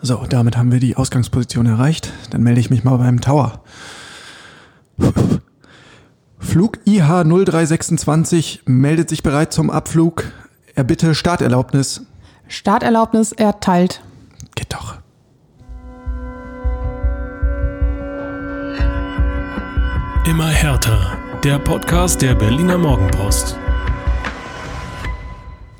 So, damit haben wir die Ausgangsposition erreicht. Dann melde ich mich mal beim Tower. Flug IH 0326 meldet sich bereit zum Abflug. Er bitte Starterlaubnis. Starterlaubnis erteilt. Geht doch. Immer härter. Der Podcast der Berliner Morgenpost.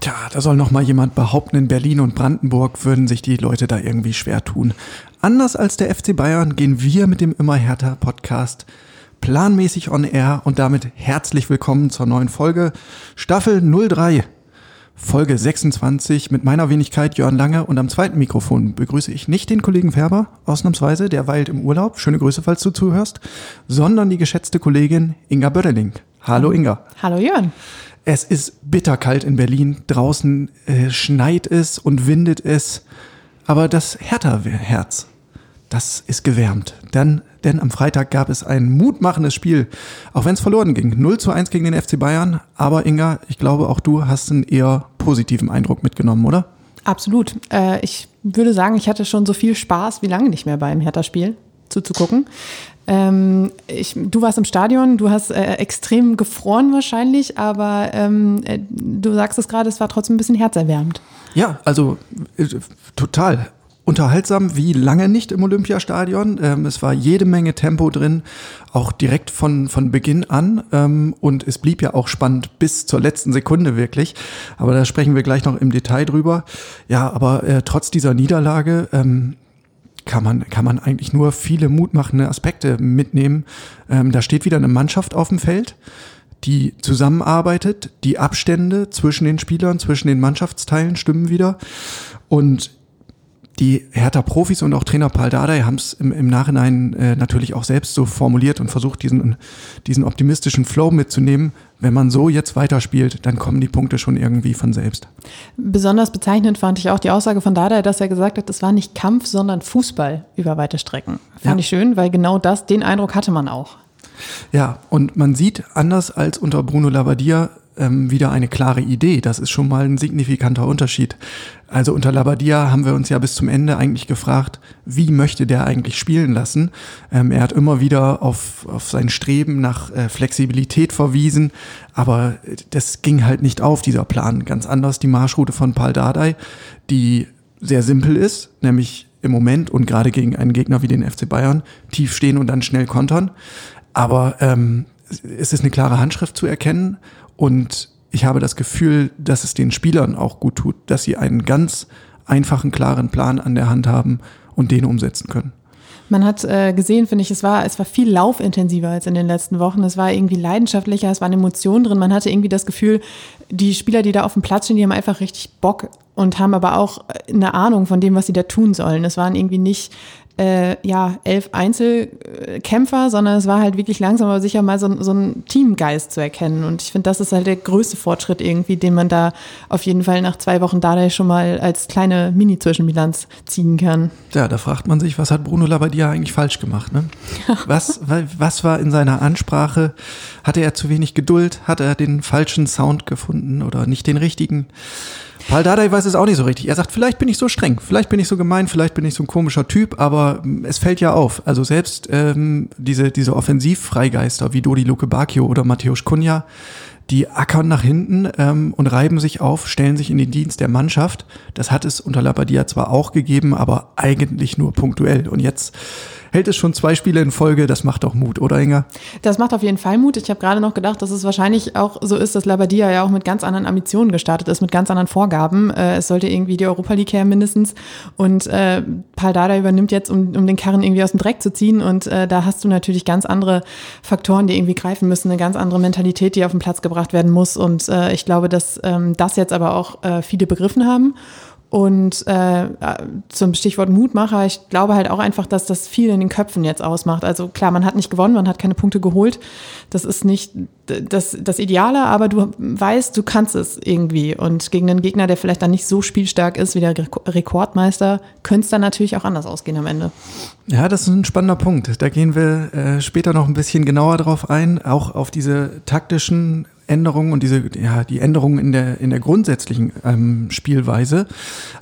Tja, da soll noch mal jemand behaupten, in Berlin und Brandenburg würden sich die Leute da irgendwie schwer tun. Anders als der FC Bayern gehen wir mit dem Immer härter Podcast planmäßig on air und damit herzlich willkommen zur neuen Folge Staffel 03. Folge 26 mit meiner Wenigkeit Jörn Lange und am zweiten Mikrofon begrüße ich nicht den Kollegen Färber, ausnahmsweise, der weilt im Urlaub, schöne Grüße, falls du zuhörst, sondern die geschätzte Kollegin Inga Bödeling. Hallo Inga. Hallo Jörn. Es ist bitterkalt in Berlin, draußen äh, schneit es und windet es, aber das Hertha-Herz, das ist gewärmt. Dann, denn am Freitag gab es ein mutmachendes Spiel, auch wenn es verloren ging. 0 zu 1 gegen den FC Bayern. Aber Inga, ich glaube, auch du hast einen eher positiven Eindruck mitgenommen, oder? Absolut. Äh, ich würde sagen, ich hatte schon so viel Spaß wie lange nicht mehr beim Hertha-Spiel zuzugucken. Ähm, ich, du warst im Stadion, du hast äh, extrem gefroren wahrscheinlich, aber ähm, äh, du sagst es gerade, es war trotzdem ein bisschen herzerwärmend. Ja, also äh, total unterhaltsam wie lange nicht im Olympiastadion. Ähm, es war jede Menge Tempo drin, auch direkt von, von Beginn an. Ähm, und es blieb ja auch spannend bis zur letzten Sekunde wirklich. Aber da sprechen wir gleich noch im Detail drüber. Ja, aber äh, trotz dieser Niederlage ähm, kann man, kann man eigentlich nur viele mutmachende Aspekte mitnehmen. Ähm, da steht wieder eine Mannschaft auf dem Feld die zusammenarbeitet, die Abstände zwischen den Spielern, zwischen den Mannschaftsteilen stimmen wieder. Und die Hertha-Profis und auch Trainer Paul Dardai haben es im, im, Nachhinein äh, natürlich auch selbst so formuliert und versucht, diesen, diesen optimistischen Flow mitzunehmen. Wenn man so jetzt weiterspielt, dann kommen die Punkte schon irgendwie von selbst. Besonders bezeichnend fand ich auch die Aussage von Dardai, dass er gesagt hat, es war nicht Kampf, sondern Fußball über weite Strecken. Fand ja. ich schön, weil genau das, den Eindruck hatte man auch. Ja, und man sieht anders als unter Bruno Labbadia ähm, wieder eine klare Idee. Das ist schon mal ein signifikanter Unterschied. Also unter Labadia haben wir uns ja bis zum Ende eigentlich gefragt, wie möchte der eigentlich spielen lassen? Ähm, er hat immer wieder auf, auf sein Streben nach äh, Flexibilität verwiesen, aber das ging halt nicht auf, dieser Plan. Ganz anders die Marschroute von Paul Dardai, die sehr simpel ist, nämlich im Moment und gerade gegen einen Gegner wie den FC Bayern tief stehen und dann schnell kontern. Aber ähm, es ist eine klare Handschrift zu erkennen und ich habe das Gefühl, dass es den Spielern auch gut tut, dass sie einen ganz einfachen, klaren Plan an der Hand haben und den umsetzen können. Man hat äh, gesehen, finde ich, es war, es war viel laufintensiver als in den letzten Wochen. Es war irgendwie leidenschaftlicher, es waren Emotionen drin. Man hatte irgendwie das Gefühl, die Spieler, die da auf dem Platz stehen, die haben einfach richtig Bock und haben aber auch eine Ahnung von dem, was sie da tun sollen. Es waren irgendwie nicht äh, ja, elf Einzelkämpfer, sondern es war halt wirklich langsam aber sicher mal so, so ein Teamgeist zu erkennen. Und ich finde, das ist halt der größte Fortschritt irgendwie, den man da auf jeden Fall nach zwei Wochen Dardai schon mal als kleine Mini-Zwischenbilanz ziehen kann. Ja, da fragt man sich, was hat Bruno Labbadia eigentlich falsch gemacht? Ne? Was, was war in seiner Ansprache? Hatte er zu wenig Geduld? Hat er den falschen Sound gefunden oder nicht den richtigen? Paul Dardai weiß es auch nicht so richtig. Er sagt, vielleicht bin ich so streng, vielleicht bin ich so gemein, vielleicht bin ich so ein komischer Typ, aber mm, es fällt ja auf. Also selbst ähm, diese, diese Offensivfreigeister wie Dodi Luke Bacchio oder Matthäus Kunja, die ackern nach hinten ähm, und reiben sich auf, stellen sich in den Dienst der Mannschaft. Das hat es unter Labadia zwar auch gegeben, aber eigentlich nur punktuell. Und jetzt hält es schon zwei Spiele in Folge. Das macht auch Mut, oder Inga? Das macht auf jeden Fall Mut. Ich habe gerade noch gedacht, dass es wahrscheinlich auch so ist, dass Labadia ja auch mit ganz anderen Ambitionen gestartet ist, mit ganz anderen Vorgaben. Äh, es sollte irgendwie die Europa League her mindestens. Und äh, Paul Dada übernimmt jetzt, um, um den Karren irgendwie aus dem Dreck zu ziehen. Und äh, da hast du natürlich ganz andere Faktoren, die irgendwie greifen müssen, eine ganz andere Mentalität, die auf den Platz gebracht werden muss. Und äh, ich glaube, dass ähm, das jetzt aber auch äh, viele begriffen haben. Und äh, zum Stichwort Mutmacher, ich glaube halt auch einfach, dass das viel in den Köpfen jetzt ausmacht. Also klar, man hat nicht gewonnen, man hat keine Punkte geholt. Das ist nicht das, das Ideale, aber du weißt, du kannst es irgendwie. Und gegen einen Gegner, der vielleicht dann nicht so spielstark ist wie der Rekordmeister, könnte es dann natürlich auch anders ausgehen am Ende. Ja, das ist ein spannender Punkt. Da gehen wir äh, später noch ein bisschen genauer drauf ein, auch auf diese taktischen Änderungen und diese, ja, die Änderungen in der, in der grundsätzlichen ähm, Spielweise.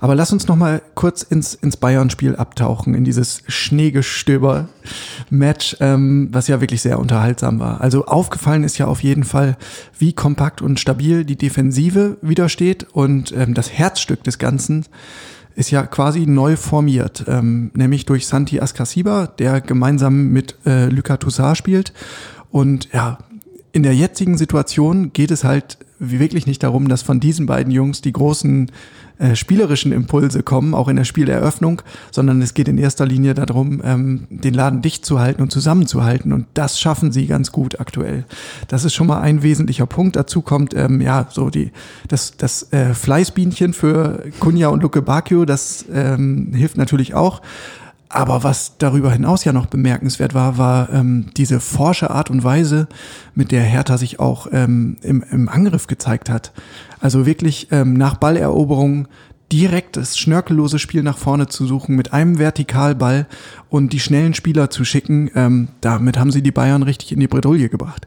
Aber lass uns noch mal kurz ins, ins Bayern-Spiel abtauchen, in dieses Schneegestöber-Match, ähm, was ja wirklich sehr unterhaltsam war. Also aufgefallen ist ja auf jeden Fall, wie kompakt und stabil die Defensive widersteht und ähm, das Herzstück des Ganzen ist ja quasi neu formiert, ähm, nämlich durch Santi Ascasiba, der gemeinsam mit äh, Lucas Toussaint spielt. Und ja, in der jetzigen Situation geht es halt wirklich nicht darum, dass von diesen beiden Jungs die großen äh, spielerischen Impulse kommen, auch in der Spieleröffnung, sondern es geht in erster Linie darum, ähm, den Laden dicht zu halten und zusammenzuhalten. Und das schaffen sie ganz gut aktuell. Das ist schon mal ein wesentlicher Punkt. Dazu kommt ähm, ja so die das das äh, Fleißbienchen für Kunja und Luke Bacchio. Das ähm, hilft natürlich auch. Aber was darüber hinaus ja noch bemerkenswert war, war ähm, diese forsche Art und Weise, mit der Hertha sich auch ähm, im, im Angriff gezeigt hat. Also wirklich ähm, nach Balleroberung direkt das schnörkellose Spiel nach vorne zu suchen, mit einem Vertikalball und die schnellen Spieler zu schicken. Ähm, damit haben sie die Bayern richtig in die Bredouille gebracht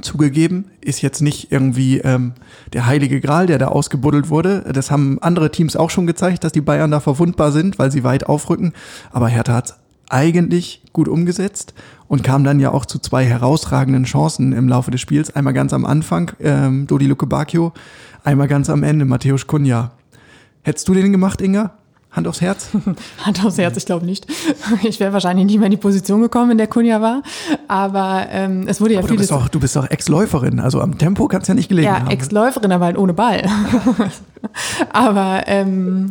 zugegeben, ist jetzt nicht irgendwie ähm, der heilige Gral, der da ausgebuddelt wurde. Das haben andere Teams auch schon gezeigt, dass die Bayern da verwundbar sind, weil sie weit aufrücken. Aber Hertha hat eigentlich gut umgesetzt und kam dann ja auch zu zwei herausragenden Chancen im Laufe des Spiels. Einmal ganz am Anfang, ähm, Dodi Luke Bacchio, einmal ganz am Ende, Matthäus Kunja. Hättest du den gemacht, Inga? Hand aufs Herz? Hand aufs Herz, ich glaube nicht. Ich wäre wahrscheinlich nicht mehr in die Position gekommen, in der Kunja war. Aber ähm, es wurde ja aber du bist doch, du bist doch Ex-Läuferin, also am Tempo kannst ja nicht gelegen ja, haben. Ja, Ex-Läuferin, aber halt ohne Ball. aber ähm,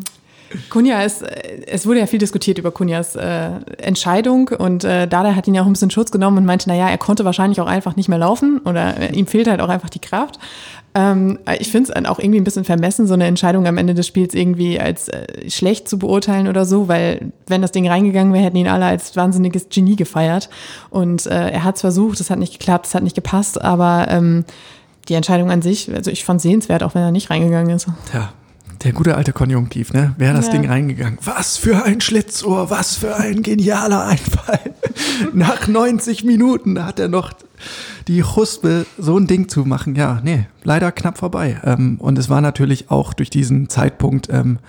Kunja ist, es wurde ja viel diskutiert über Kunjas äh, Entscheidung und äh, Dada hat ihn ja auch ein bisschen Schutz genommen und meinte, naja, er konnte wahrscheinlich auch einfach nicht mehr laufen oder äh, ihm fehlt halt auch einfach die Kraft. Ähm, ich finde es auch irgendwie ein bisschen vermessen, so eine Entscheidung am Ende des Spiels irgendwie als äh, schlecht zu beurteilen oder so, weil wenn das Ding reingegangen wäre, hätten ihn alle als wahnsinniges Genie gefeiert. Und äh, er hat es versucht, es hat nicht geklappt, es hat nicht gepasst, aber ähm, die Entscheidung an sich, also ich fand sehenswert, auch wenn er nicht reingegangen ist. Ja, der gute alte Konjunktiv, ne? Wäre das ja. Ding reingegangen. Was für ein Schlitzohr, was für ein genialer Einfall. Nach 90 Minuten hat er noch die Huspe, so ein Ding zu machen. Ja, nee, leider knapp vorbei. Ähm, und es war natürlich auch durch diesen Zeitpunkt ähm,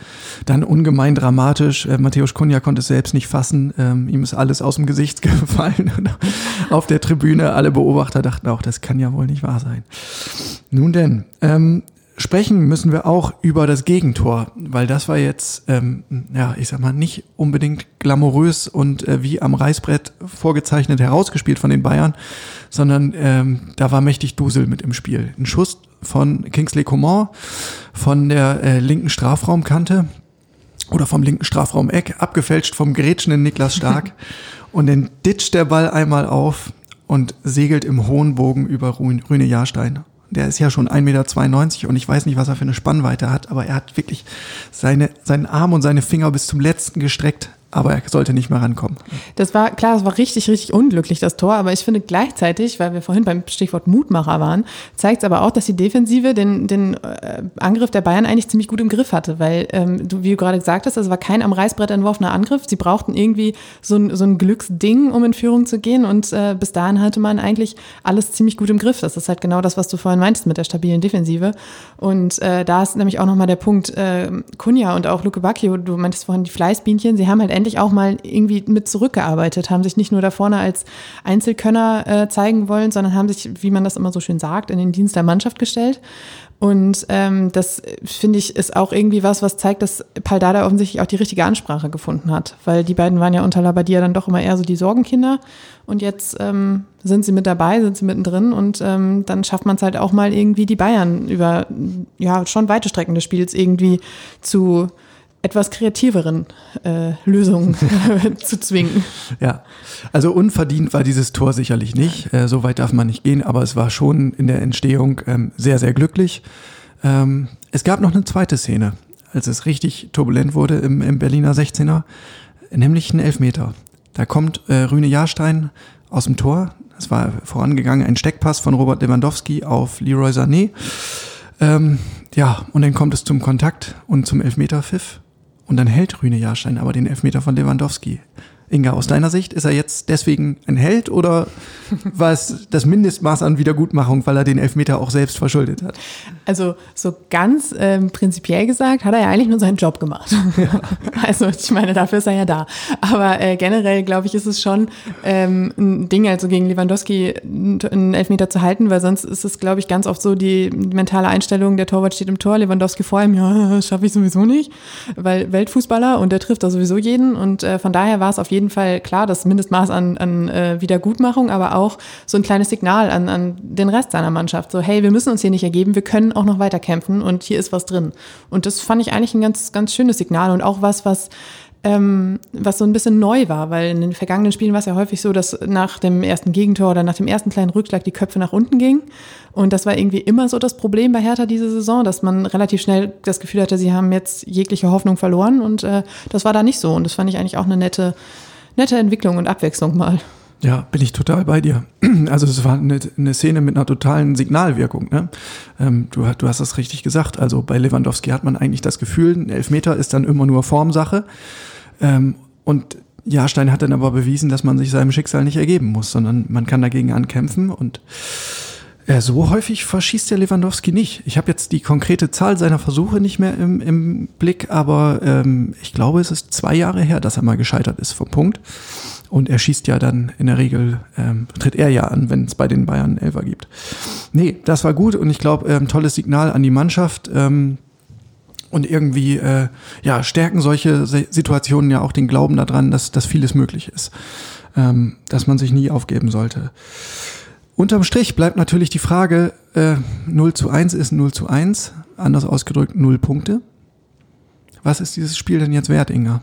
dann ungemein dramatisch. Äh, Matthäus Kunja konnte es selbst nicht fassen. Ähm, ihm ist alles aus dem Gesicht gefallen. Auf der Tribüne, alle Beobachter dachten auch, das kann ja wohl nicht wahr sein. Nun denn, ähm, sprechen müssen wir auch über das Gegentor, weil das war jetzt, ähm, ja, ich sag mal, nicht unbedingt glamourös und äh, wie am Reißbrett vorgezeichnet herausgespielt von den Bayern, sondern ähm, da war mächtig Dusel mit im Spiel. Ein Schuss von Kingsley Coman von der äh, linken Strafraumkante oder vom linken Strafraumeck, abgefälscht vom grätschenden Niklas Stark und dann ditcht der Ball einmal auf und segelt im hohen Bogen über Rüne Jahrstein der ist ja schon 1,92 Meter und ich weiß nicht, was er für eine Spannweite hat, aber er hat wirklich seine, seinen Arm und seine Finger bis zum letzten gestreckt aber er sollte nicht mehr rankommen. Das war klar, das war richtig, richtig unglücklich, das Tor. Aber ich finde gleichzeitig, weil wir vorhin beim Stichwort Mutmacher waren, zeigt es aber auch, dass die Defensive den, den äh, Angriff der Bayern eigentlich ziemlich gut im Griff hatte. Weil, ähm, du, wie du gerade gesagt hast, es war kein am Reißbrett entworfener Angriff. Sie brauchten irgendwie so ein, so ein Glücksding, um in Führung zu gehen. Und äh, bis dahin hatte man eigentlich alles ziemlich gut im Griff. Das ist halt genau das, was du vorhin meintest mit der stabilen Defensive. Und äh, da ist nämlich auch nochmal der Punkt, äh, Kunja und auch Luke Bacchio, du meintest vorhin die Fleißbienchen, sie haben halt endlich auch mal irgendwie mit zurückgearbeitet, haben sich nicht nur da vorne als Einzelkönner äh, zeigen wollen, sondern haben sich, wie man das immer so schön sagt, in den Dienst der Mannschaft gestellt. Und ähm, das finde ich ist auch irgendwie was, was zeigt, dass Paldada offensichtlich auch die richtige Ansprache gefunden hat, weil die beiden waren ja unter Labadia dann doch immer eher so die Sorgenkinder. Und jetzt ähm, sind sie mit dabei, sind sie mittendrin. Und ähm, dann schafft man es halt auch mal irgendwie die Bayern über ja schon weite Strecken des Spiels irgendwie zu etwas kreativeren äh, Lösungen zu zwingen. Ja, also unverdient war dieses Tor sicherlich nicht. Äh, so weit darf man nicht gehen, aber es war schon in der Entstehung ähm, sehr, sehr glücklich. Ähm, es gab noch eine zweite Szene, als es richtig turbulent wurde im, im Berliner 16er, nämlich ein Elfmeter. Da kommt äh, Rüne Jahrstein aus dem Tor. Es war vorangegangen ein Steckpass von Robert Lewandowski auf Leroy Sané. Ähm, ja, und dann kommt es zum Kontakt und zum Elfmeterpfiff. Und dann hält Rüne Jahrstein aber den Elfmeter von Lewandowski. Inga, aus deiner Sicht, ist er jetzt deswegen ein Held oder war es das Mindestmaß an Wiedergutmachung, weil er den Elfmeter auch selbst verschuldet hat? Also so ganz ähm, prinzipiell gesagt, hat er ja eigentlich nur seinen Job gemacht. Ja. Also ich meine, dafür ist er ja da. Aber äh, generell, glaube ich, ist es schon ähm, ein Ding, also gegen Lewandowski einen Elfmeter zu halten, weil sonst ist es, glaube ich, ganz oft so die, die mentale Einstellung, der Torwart steht im Tor, Lewandowski vor ihm, ja, schaffe ich sowieso nicht, weil Weltfußballer und der trifft da sowieso jeden und äh, von daher war es auf jeden jeden Fall klar, das Mindestmaß an, an äh, Wiedergutmachung, aber auch so ein kleines Signal an, an den Rest seiner Mannschaft. So, hey, wir müssen uns hier nicht ergeben, wir können auch noch weiter kämpfen und hier ist was drin. Und das fand ich eigentlich ein ganz, ganz schönes Signal und auch was, was ähm, was so ein bisschen neu war, weil in den vergangenen Spielen war es ja häufig so, dass nach dem ersten Gegentor oder nach dem ersten kleinen Rückschlag die Köpfe nach unten gingen. Und das war irgendwie immer so das Problem bei Hertha diese Saison, dass man relativ schnell das Gefühl hatte, sie haben jetzt jegliche Hoffnung verloren. Und äh, das war da nicht so. Und das fand ich eigentlich auch eine nette, nette Entwicklung und Abwechslung mal. Ja, bin ich total bei dir. Also es war eine, eine Szene mit einer totalen Signalwirkung. Ne? Ähm, du, du hast das richtig gesagt. Also bei Lewandowski hat man eigentlich das Gefühl, ein Elfmeter ist dann immer nur Formsache. Ähm, und Jahrstein hat dann aber bewiesen, dass man sich seinem Schicksal nicht ergeben muss, sondern man kann dagegen ankämpfen und äh, so häufig verschießt der Lewandowski nicht. Ich habe jetzt die konkrete Zahl seiner Versuche nicht mehr im, im Blick, aber ähm, ich glaube, es ist zwei Jahre her, dass er mal gescheitert ist vom Punkt. Und er schießt ja dann in der Regel, ähm, tritt er ja an, wenn es bei den Bayern Elfer gibt. Nee, das war gut und ich glaube, ähm, tolles Signal an die Mannschaft. Ähm, und irgendwie äh, ja, stärken solche Situationen ja auch den Glauben daran, dass, dass vieles möglich ist. Ähm, dass man sich nie aufgeben sollte. Unterm Strich bleibt natürlich die Frage, äh, 0 zu 1 ist 0 zu 1, anders ausgedrückt 0 Punkte. Was ist dieses Spiel denn jetzt wert, Inga?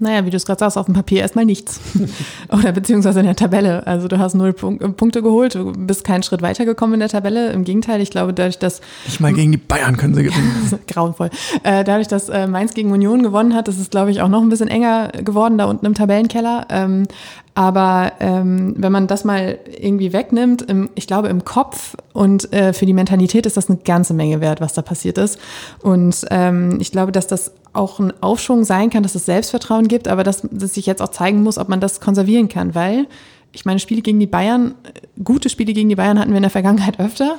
Naja, wie du es gerade sagst, auf dem Papier erstmal nichts. Oder beziehungsweise in der Tabelle. Also du hast null Punk Punkte geholt, du bist keinen Schritt weitergekommen in der Tabelle. Im Gegenteil, ich glaube, dadurch, dass. Nicht mal gegen die Bayern können sie gewinnen. grauenvoll. Äh, dadurch, dass äh, Mainz gegen Union gewonnen hat, ist es, glaube ich, auch noch ein bisschen enger geworden da unten im Tabellenkeller. Ähm, aber ähm, wenn man das mal irgendwie wegnimmt, im, ich glaube im Kopf und äh, für die Mentalität ist das eine ganze Menge wert, was da passiert ist. Und ähm, ich glaube, dass das auch ein Aufschwung sein kann, dass es Selbstvertrauen gibt, aber dass es sich jetzt auch zeigen muss, ob man das konservieren kann, weil ich meine, Spiele gegen die Bayern, gute Spiele gegen die Bayern hatten wir in der Vergangenheit öfter.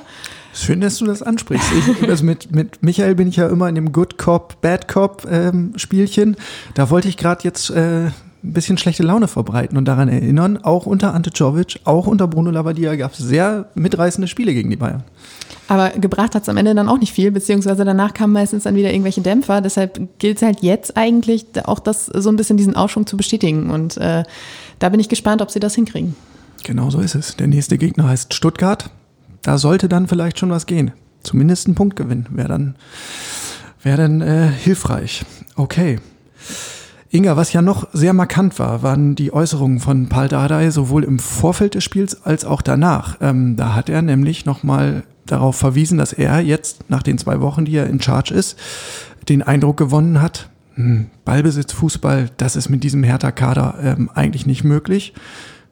Schön, dass du das ansprichst. Ich, also mit, mit Michael bin ich ja immer in dem Good Cop, Bad Cop ähm, Spielchen. Da wollte ich gerade jetzt äh, ein bisschen schlechte Laune verbreiten und daran erinnern, auch unter Ante Czovic, auch unter Bruno Labbadia gab es sehr mitreißende Spiele gegen die Bayern. Aber gebracht hat es am Ende dann auch nicht viel, beziehungsweise danach kamen meistens dann wieder irgendwelche Dämpfer. Deshalb gilt es halt jetzt eigentlich auch das so ein bisschen diesen Aufschwung zu bestätigen. Und äh, da bin ich gespannt, ob sie das hinkriegen. Genau so ist es. Der nächste Gegner heißt Stuttgart. Da sollte dann vielleicht schon was gehen. Zumindest ein Punktgewinn wäre dann, wär dann äh, hilfreich. Okay. Inga, was ja noch sehr markant war, waren die Äußerungen von Paul Dardai sowohl im Vorfeld des Spiels als auch danach. Ähm, da hat er nämlich nochmal darauf verwiesen, dass er jetzt nach den zwei Wochen, die er in Charge ist, den Eindruck gewonnen hat, hm, Ballbesitz, Fußball, das ist mit diesem Hertha-Kader ähm, eigentlich nicht möglich.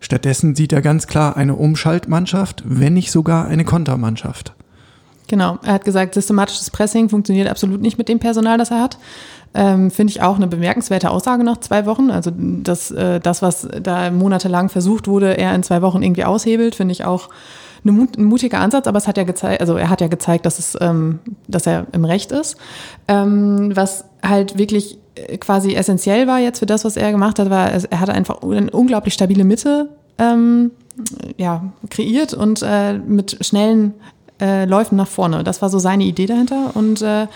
Stattdessen sieht er ganz klar eine Umschaltmannschaft, wenn nicht sogar eine Kontermannschaft. Genau, er hat gesagt, systematisches Pressing funktioniert absolut nicht mit dem Personal, das er hat. Ähm, Finde ich auch eine bemerkenswerte Aussage nach zwei Wochen. Also dass äh, das, was da monatelang versucht wurde, er in zwei Wochen irgendwie aushebelt, finde ich auch Mut, ein mutiger Ansatz, aber es hat ja gezeigt, also er hat ja gezeigt, dass es, ähm, dass er im Recht ist. Ähm, was halt wirklich äh, quasi essentiell war jetzt für das, was er gemacht hat, war, er hat einfach eine unglaublich stabile Mitte ähm, ja, kreiert und äh, mit schnellen äh, Läufen nach vorne. Das war so seine Idee dahinter und äh,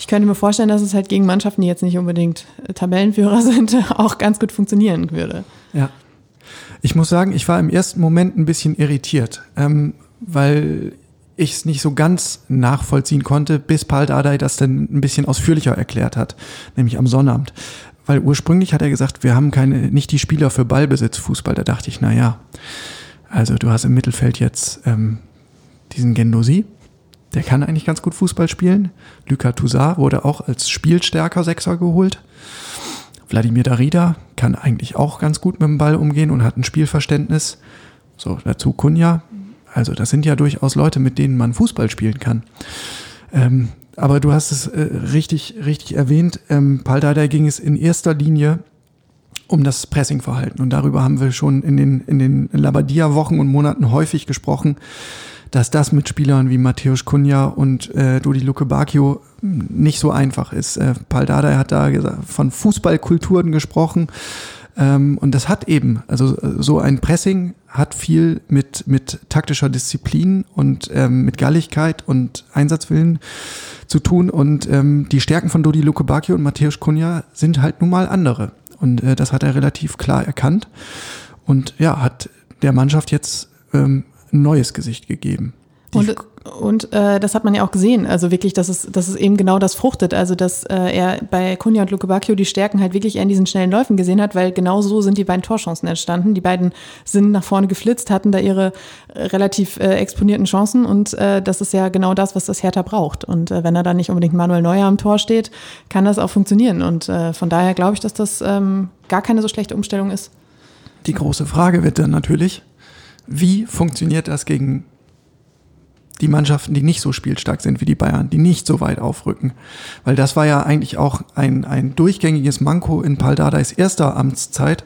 ich könnte mir vorstellen, dass es halt gegen Mannschaften, die jetzt nicht unbedingt Tabellenführer sind, auch ganz gut funktionieren würde. Ja. Ich muss sagen, ich war im ersten Moment ein bisschen irritiert, ähm, weil ich es nicht so ganz nachvollziehen konnte, bis Paul Dardai das dann ein bisschen ausführlicher erklärt hat, nämlich am Sonnabend. Weil ursprünglich hat er gesagt, wir haben keine, nicht die Spieler für Ballbesitzfußball. Da dachte ich, na ja, also du hast im Mittelfeld jetzt ähm, diesen Gendosi, der kann eigentlich ganz gut Fußball spielen. Luka Toussaint wurde auch als spielstärker Sechser geholt. Wladimir Darida kann eigentlich auch ganz gut mit dem Ball umgehen und hat ein Spielverständnis. So, dazu Kunja. Also, das sind ja durchaus Leute, mit denen man Fußball spielen kann. Ähm, aber du hast es äh, richtig, richtig erwähnt. Ähm, Paul Dardai ging es in erster Linie um das Pressingverhalten. Und darüber haben wir schon in den, in den Labadia-Wochen und Monaten häufig gesprochen, dass das mit Spielern wie Matthäus Kunja und äh, Dodi Luke Bacchio nicht so einfach ist. Äh, Paul Dardai hat da von Fußballkulturen gesprochen. Ähm, und das hat eben, also so ein Pressing hat viel mit, mit taktischer Disziplin und ähm, mit Galligkeit und Einsatzwillen zu tun. Und ähm, die Stärken von Dodi Luke Bacchio und Matthäus Kunja sind halt nun mal andere. Und äh, das hat er relativ klar erkannt. Und ja, hat der Mannschaft jetzt ähm, ein neues Gesicht gegeben. Und, und äh, das hat man ja auch gesehen, also wirklich, dass es, dass es eben genau das fruchtet, also dass äh, er bei Kunja und Luke Bacchio die Stärken halt wirklich eher in diesen schnellen Läufen gesehen hat, weil genau so sind die beiden Torchancen entstanden. Die beiden sind nach vorne geflitzt, hatten da ihre äh, relativ äh, exponierten Chancen und äh, das ist ja genau das, was das Hertha braucht. Und äh, wenn er dann nicht unbedingt Manuel Neuer am Tor steht, kann das auch funktionieren. Und äh, von daher glaube ich, dass das ähm, gar keine so schlechte Umstellung ist. Die große Frage wird dann natürlich, wie funktioniert das gegen die Mannschaften, die nicht so spielstark sind wie die Bayern, die nicht so weit aufrücken. Weil das war ja eigentlich auch ein, ein durchgängiges Manko in Paul Dardais erster Amtszeit.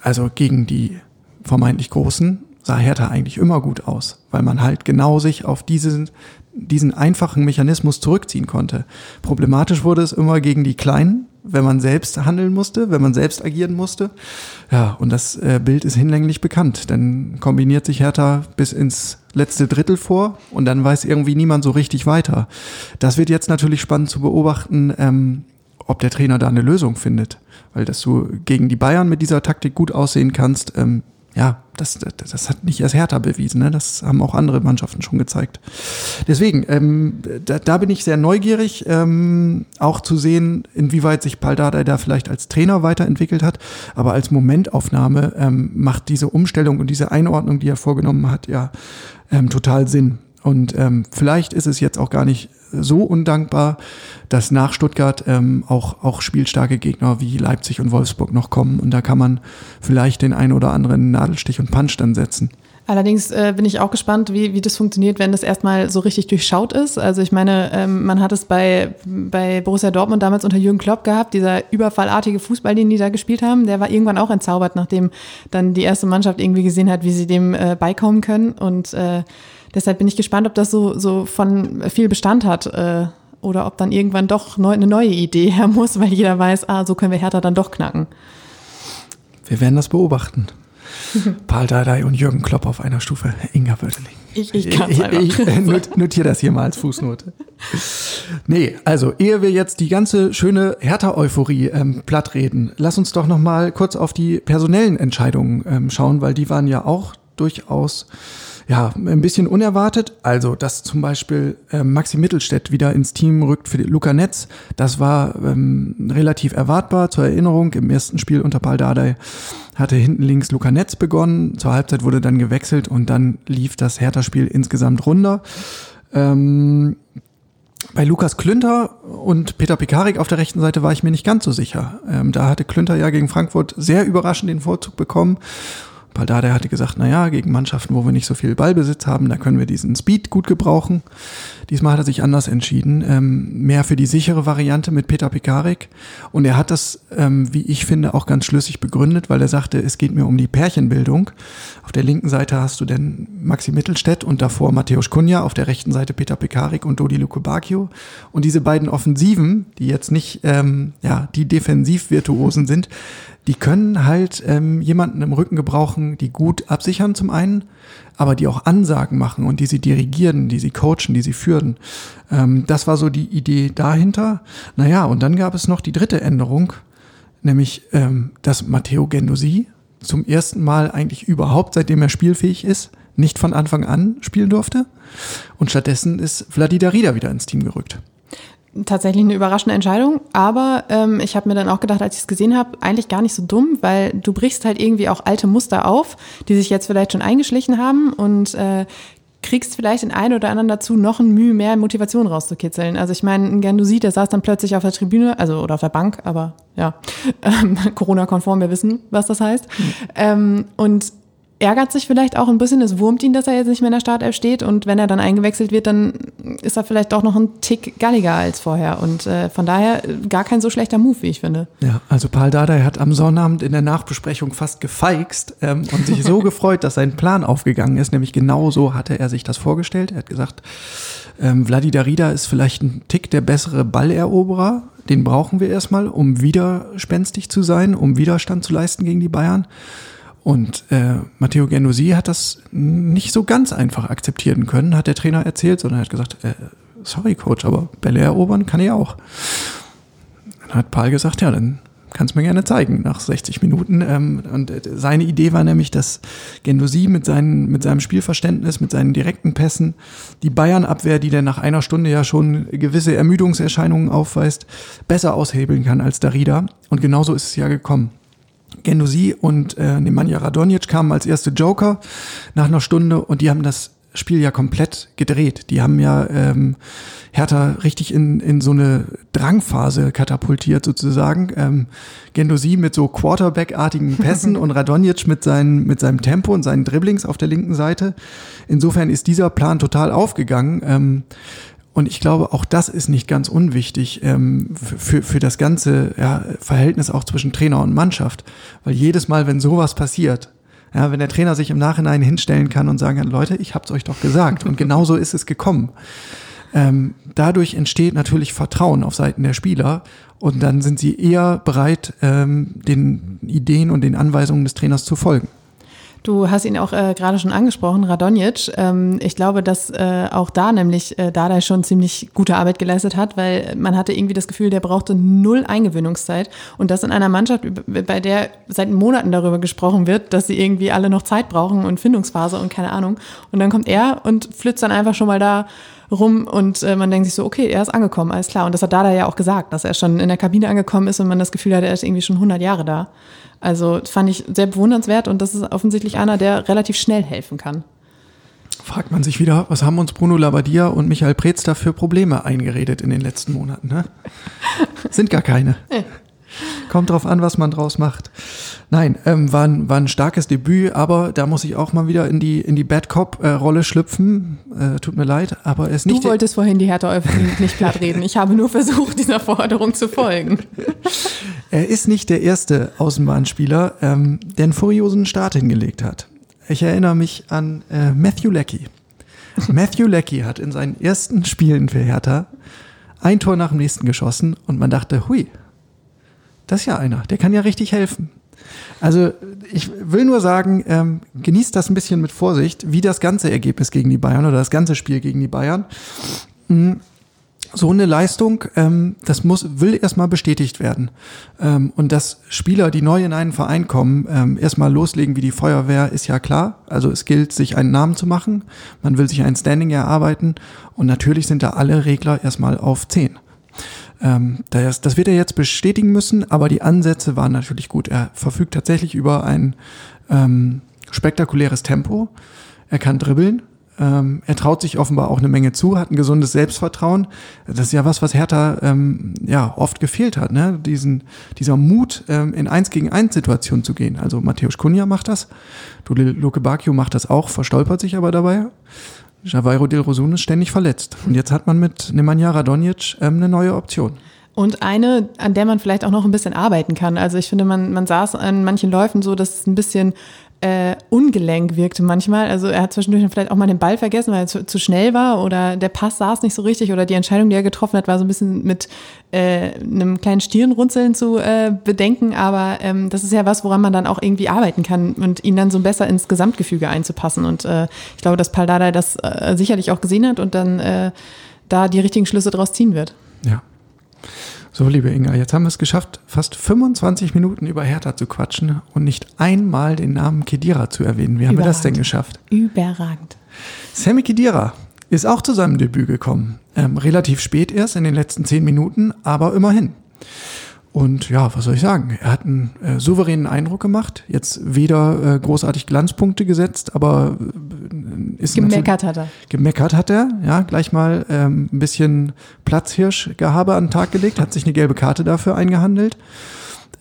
Also gegen die vermeintlich Großen sah Hertha eigentlich immer gut aus, weil man halt genau sich auf diesen, diesen einfachen Mechanismus zurückziehen konnte. Problematisch wurde es immer gegen die Kleinen, wenn man selbst handeln musste, wenn man selbst agieren musste. Ja, und das äh, Bild ist hinlänglich bekannt. Dann kombiniert sich Hertha bis ins letzte Drittel vor und dann weiß irgendwie niemand so richtig weiter. Das wird jetzt natürlich spannend zu beobachten, ähm, ob der Trainer da eine Lösung findet. Weil dass du gegen die Bayern mit dieser Taktik gut aussehen kannst, ähm, ja, das, das, das hat nicht erst Hertha bewiesen, ne? das haben auch andere Mannschaften schon gezeigt. Deswegen, ähm, da, da bin ich sehr neugierig, ähm, auch zu sehen, inwieweit sich Paldada da vielleicht als Trainer weiterentwickelt hat. Aber als Momentaufnahme ähm, macht diese Umstellung und diese Einordnung, die er vorgenommen hat, ja ähm, total Sinn. Und ähm, vielleicht ist es jetzt auch gar nicht so undankbar, dass nach Stuttgart ähm, auch, auch spielstarke Gegner wie Leipzig und Wolfsburg noch kommen. Und da kann man vielleicht den einen oder anderen Nadelstich und Punch dann setzen. Allerdings äh, bin ich auch gespannt, wie, wie das funktioniert, wenn das erstmal so richtig durchschaut ist. Also ich meine, ähm, man hat es bei, bei Borussia Dortmund damals unter Jürgen Klopp gehabt, dieser überfallartige Fußball, den die da gespielt haben, der war irgendwann auch entzaubert, nachdem dann die erste Mannschaft irgendwie gesehen hat, wie sie dem äh, beikommen können. Und äh, deshalb bin ich gespannt, ob das so, so von viel Bestand hat äh, oder ob dann irgendwann doch neu, eine neue Idee her muss, weil jeder weiß, ah, so können wir Hertha dann doch knacken. Wir werden das beobachten. Paul Dardai und Jürgen Klopp auf einer Stufe. Inga Wörteling. Ich, ich. Ich, ich notiere das hier mal als Fußnote. Nee, also ehe wir jetzt die ganze schöne Hertha-Euphorie ähm, plattreden, lass uns doch noch mal kurz auf die personellen Entscheidungen ähm, schauen, weil die waren ja auch durchaus ja, ein bisschen unerwartet. Also, dass zum Beispiel äh, Maxi Mittelstädt wieder ins Team rückt für Luca Netz, das war ähm, relativ erwartbar. Zur Erinnerung, im ersten Spiel unter Paul Dardai hatte hinten links Luca Netz begonnen. Zur Halbzeit wurde dann gewechselt und dann lief das Hertha-Spiel insgesamt runter. Ähm, bei Lukas Klünter und Peter Pekarik auf der rechten Seite war ich mir nicht ganz so sicher. Ähm, da hatte Klünter ja gegen Frankfurt sehr überraschend den Vorzug bekommen. Paldada hatte gesagt, naja, gegen Mannschaften, wo wir nicht so viel Ballbesitz haben, da können wir diesen Speed gut gebrauchen. Diesmal hat er sich anders entschieden, ähm, mehr für die sichere Variante mit Peter Pekarik. Und er hat das, ähm, wie ich finde, auch ganz schlüssig begründet, weil er sagte, es geht mir um die Pärchenbildung. Auf der linken Seite hast du denn Maxi Mittelstädt und davor Matthäus Kunja, auf der rechten Seite Peter Pekarik und Dodi Lukebakio. Und diese beiden Offensiven, die jetzt nicht ähm, ja, die Defensivvirtuosen sind, die können halt ähm, jemanden im Rücken gebrauchen, die gut absichern zum einen, aber die auch Ansagen machen und die sie dirigieren, die sie coachen, die sie führen. Ähm, das war so die Idee dahinter. Naja, und dann gab es noch die dritte Änderung, nämlich ähm, dass Matteo Gendosi zum ersten Mal eigentlich überhaupt, seitdem er spielfähig ist, nicht von Anfang an spielen durfte. Und stattdessen ist Vladida Rieder wieder ins Team gerückt tatsächlich eine überraschende Entscheidung, aber ähm, ich habe mir dann auch gedacht, als ich es gesehen habe, eigentlich gar nicht so dumm, weil du brichst halt irgendwie auch alte Muster auf, die sich jetzt vielleicht schon eingeschlichen haben und äh, kriegst vielleicht den einen oder anderen dazu, noch ein Mühe mehr Motivation rauszukitzeln. Also ich meine, ein Gandusi, der saß dann plötzlich auf der Tribüne, also oder auf der Bank, aber ja, ähm, Corona-konform, wir wissen, was das heißt. Mhm. Ähm, und ärgert sich vielleicht auch ein bisschen, es wurmt ihn, dass er jetzt nicht mehr in der Startelf steht und wenn er dann eingewechselt wird, dann ist er vielleicht auch noch ein Tick galliger als vorher und äh, von daher gar kein so schlechter Move, wie ich finde. Ja, also Paul Dardai hat am Sonnabend in der Nachbesprechung fast gefeixt ähm, und sich so gefreut, dass sein Plan aufgegangen ist, nämlich genau so hatte er sich das vorgestellt. Er hat gesagt, ähm, Vladi Darida ist vielleicht ein Tick der bessere Balleroberer, den brauchen wir erstmal, um widerspenstig zu sein, um Widerstand zu leisten gegen die Bayern. Und äh, Matteo Gendosi hat das nicht so ganz einfach akzeptieren können, hat der Trainer erzählt, sondern hat gesagt, äh, sorry Coach, aber Bälle erobern kann ich auch. Dann hat Paul gesagt, ja, dann kannst du mir gerne zeigen nach 60 Minuten. Ähm, und äh, seine Idee war nämlich, dass Gendosi mit, mit seinem Spielverständnis, mit seinen direkten Pässen die Bayern-Abwehr, die dann nach einer Stunde ja schon gewisse Ermüdungserscheinungen aufweist, besser aushebeln kann als Darida. Und genauso ist es ja gekommen. Gendosi und äh, Nemanja Radonjic kamen als erste Joker nach einer Stunde und die haben das Spiel ja komplett gedreht. Die haben ja ähm, Hertha richtig in, in so eine Drangphase katapultiert sozusagen. Ähm, Gendosi mit so Quarterback-artigen Pässen und Radonjic mit, seinen, mit seinem Tempo und seinen Dribblings auf der linken Seite. Insofern ist dieser Plan total aufgegangen. Ähm, und ich glaube, auch das ist nicht ganz unwichtig ähm, für, für das ganze ja, Verhältnis auch zwischen Trainer und Mannschaft. Weil jedes Mal, wenn sowas passiert, ja, wenn der Trainer sich im Nachhinein hinstellen kann und sagen kann, Leute, ich hab's euch doch gesagt. Und genauso ist es gekommen. Ähm, dadurch entsteht natürlich Vertrauen auf Seiten der Spieler und dann sind sie eher bereit, ähm, den Ideen und den Anweisungen des Trainers zu folgen. Du hast ihn auch äh, gerade schon angesprochen, Radonjic. Ähm, ich glaube, dass äh, auch da nämlich äh, Dada schon ziemlich gute Arbeit geleistet hat, weil man hatte irgendwie das Gefühl, der brauchte null Eingewöhnungszeit. Und das in einer Mannschaft, bei der seit Monaten darüber gesprochen wird, dass sie irgendwie alle noch Zeit brauchen und Findungsphase und keine Ahnung. Und dann kommt er und flitzt dann einfach schon mal da rum und äh, man denkt sich so, okay, er ist angekommen, alles klar. Und das hat Dada ja auch gesagt, dass er schon in der Kabine angekommen ist und man das Gefühl hat, er ist irgendwie schon 100 Jahre da. Also fand ich sehr bewundernswert und das ist offensichtlich einer, der relativ schnell helfen kann. Fragt man sich wieder, was haben uns Bruno Labbadia und Michael Preetz da für Probleme eingeredet in den letzten Monaten? Ne? Sind gar keine. Kommt drauf an, was man draus macht. Nein, ähm, war, ein, war ein starkes Debüt, aber da muss ich auch mal wieder in die, in die Bad Cop-Rolle schlüpfen. Äh, tut mir leid, aber er ist nicht. Du wolltest vorhin die Hertha nicht platt reden. Ich habe nur versucht, dieser Forderung zu folgen. er ist nicht der erste Außenbahnspieler, ähm, der einen furiosen Start hingelegt hat. Ich erinnere mich an äh, Matthew Leckie. Matthew Leckie hat in seinen ersten Spielen für Hertha ein Tor nach dem nächsten geschossen und man dachte, hui, das ist ja einer, der kann ja richtig helfen. Also ich will nur sagen, ähm, genießt das ein bisschen mit Vorsicht, wie das ganze Ergebnis gegen die Bayern oder das ganze Spiel gegen die Bayern. Mhm. So eine Leistung, ähm, das muss, will erstmal bestätigt werden. Ähm, und dass Spieler, die neu in einen Verein kommen, ähm, erstmal loslegen wie die Feuerwehr, ist ja klar. Also es gilt, sich einen Namen zu machen. Man will sich ein Standing erarbeiten. Und natürlich sind da alle Regler erstmal auf 10. Ähm, das, das wird er jetzt bestätigen müssen, aber die Ansätze waren natürlich gut. Er verfügt tatsächlich über ein ähm, spektakuläres Tempo. Er kann dribbeln. Ähm, er traut sich offenbar auch eine Menge zu, hat ein gesundes Selbstvertrauen. Das ist ja was, was Hertha ähm, ja oft gefehlt hat, ne? Diesen, dieser Mut, ähm, in eins gegen eins Situationen zu gehen. Also Matthäus Kunja macht das, Luke Bacchio macht das auch, verstolpert sich aber dabei. Javairo Del Rosun ist ständig verletzt. Und jetzt hat man mit Nemanja Radonjic ähm, eine neue Option. Und eine, an der man vielleicht auch noch ein bisschen arbeiten kann. Also ich finde, man, man saß an manchen Läufen so, dass es ein bisschen äh, ungelenk wirkte manchmal. Also er hat zwischendurch vielleicht auch mal den Ball vergessen, weil er zu, zu, schnell war oder der Pass saß nicht so richtig oder die Entscheidung, die er getroffen hat, war so ein bisschen mit äh, einem kleinen Stirnrunzeln zu äh, bedenken. Aber ähm, das ist ja was, woran man dann auch irgendwie arbeiten kann und ihn dann so besser ins Gesamtgefüge einzupassen. Und äh, ich glaube, dass Paldada das äh, sicherlich auch gesehen hat und dann äh, da die richtigen Schlüsse draus ziehen wird. Ja. So, liebe Inga, jetzt haben wir es geschafft, fast 25 Minuten über Hertha zu quatschen und nicht einmal den Namen Kedira zu erwähnen. Wie haben wir das denn geschafft? Überragend. Sammy Kedira ist auch zu seinem Debüt gekommen. Ähm, relativ spät erst, in den letzten zehn Minuten, aber immerhin. Und ja, was soll ich sagen? Er hat einen äh, souveränen Eindruck gemacht. Jetzt weder äh, großartig Glanzpunkte gesetzt, aber äh, ist gemeckert hat er. Gemeckert hat er, ja, gleich mal ähm, ein bisschen Platzhirschgehabe an den Tag gelegt, hat sich eine gelbe Karte dafür eingehandelt.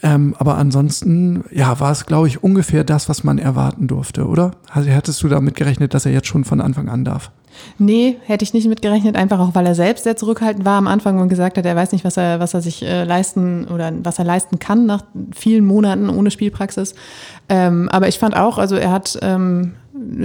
Ähm, aber ansonsten, ja, war es, glaube ich, ungefähr das, was man erwarten durfte, oder? Also hattest du damit gerechnet, dass er jetzt schon von Anfang an darf? Nee, hätte ich nicht mitgerechnet, einfach auch, weil er selbst sehr zurückhaltend war am Anfang und gesagt hat, er weiß nicht, was er, was er sich äh, leisten oder was er leisten kann nach vielen Monaten ohne Spielpraxis. Ähm, aber ich fand auch, also er hat ähm,